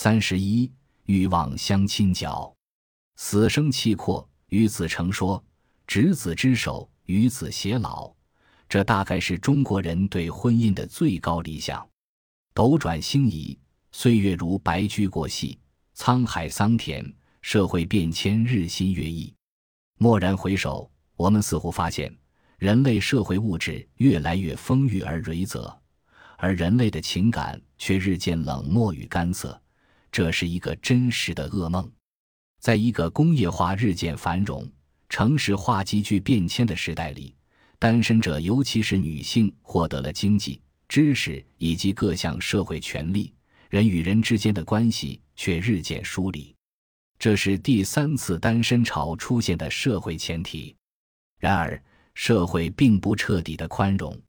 三十一，欲望相亲角，死生契阔。与子成说：“执子之手，与子偕老。”这大概是中国人对婚姻的最高理想。斗转星移，岁月如白驹过隙，沧海桑田，社会变迁日新月异。蓦然回首，我们似乎发现，人类社会物质越来越丰裕而蕊泽，而人类的情感却日渐冷漠与干涩。这是一个真实的噩梦。在一个工业化日渐繁荣、城市化急剧变迁的时代里，单身者，尤其是女性，获得了经济、知识以及各项社会权利，人与人之间的关系却日渐疏离。这是第三次单身潮出现的社会前提。然而，社会并不彻底的宽容。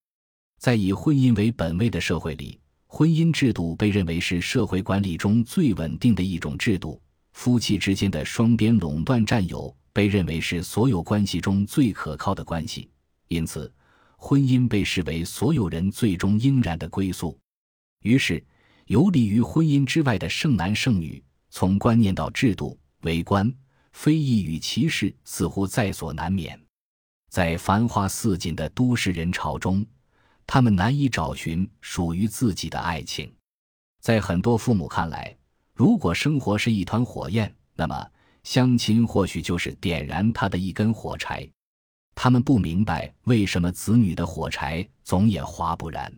在以婚姻为本位的社会里，婚姻制度被认为是社会管理中最稳定的一种制度。夫妻之间的双边垄断占有被认为是所有关系中最可靠的关系，因此，婚姻被视为所有人最终应然的归宿。于是，游离于婚姻之外的剩男剩女，从观念到制度、为官、非议与歧视，似乎在所难免。在繁花似锦的都市人潮中，他们难以找寻属于自己的爱情。在很多父母看来，如果生活是一团火焰，那么相亲或许就是点燃它的一根火柴。他们不明白为什么子女的火柴总也划不燃。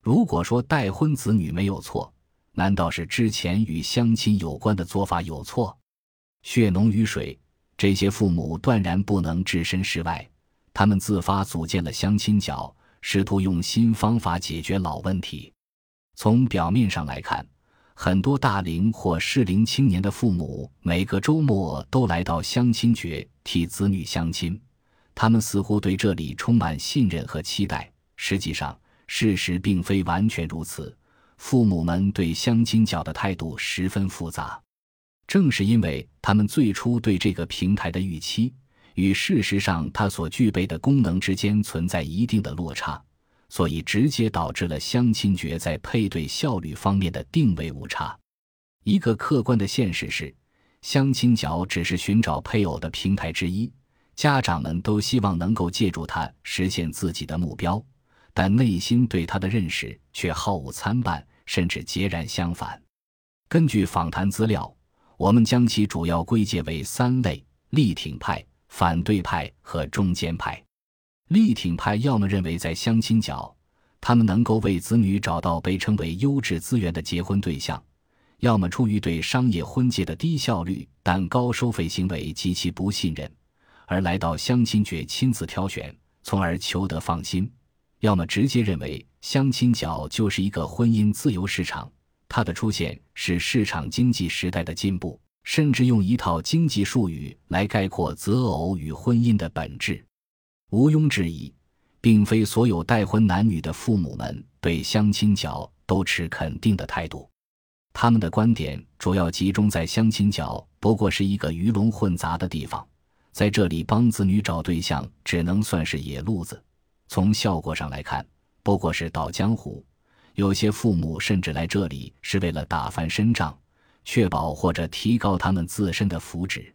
如果说待婚子女没有错，难道是之前与相亲有关的做法有错？血浓于水，这些父母断然不能置身事外。他们自发组建了相亲角，试图用新方法解决老问题。从表面上来看。很多大龄或适龄青年的父母，每个周末都来到相亲角替子女相亲。他们似乎对这里充满信任和期待。实际上，事实并非完全如此。父母们对相亲角的态度十分复杂。正是因为他们最初对这个平台的预期与事实上它所具备的功能之间存在一定的落差。所以，直接导致了相亲角在配对效率方面的定位误差。一个客观的现实是，相亲角只是寻找配偶的平台之一，家长们都希望能够借助它实现自己的目标，但内心对它的认识却毫无参半，甚至截然相反。根据访谈资料，我们将其主要归结为三类：力挺派、反对派和中间派。力挺派要么认为在相亲角，他们能够为子女找到被称为优质资源的结婚对象；要么出于对商业婚介的低效率但高收费行为极其不信任，而来到相亲角亲自挑选，从而求得放心；要么直接认为相亲角就是一个婚姻自由市场，它的出现是市场经济时代的进步，甚至用一套经济术语来概括择偶与婚姻的本质。毋庸置疑，并非所有待婚男女的父母们对相亲角都持肯定的态度。他们的观点主要集中在相亲角不过是一个鱼龙混杂的地方，在这里帮子女找对象只能算是野路子。从效果上来看，不过是倒江湖。有些父母甚至来这里是为了打翻身仗，确保或者提高他们自身的福祉。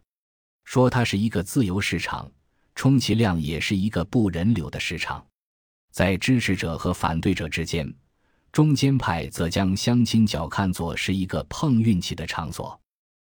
说它是一个自由市场。充其量也是一个不人流的市场，在支持者和反对者之间，中间派则将相亲角看作是一个碰运气的场所。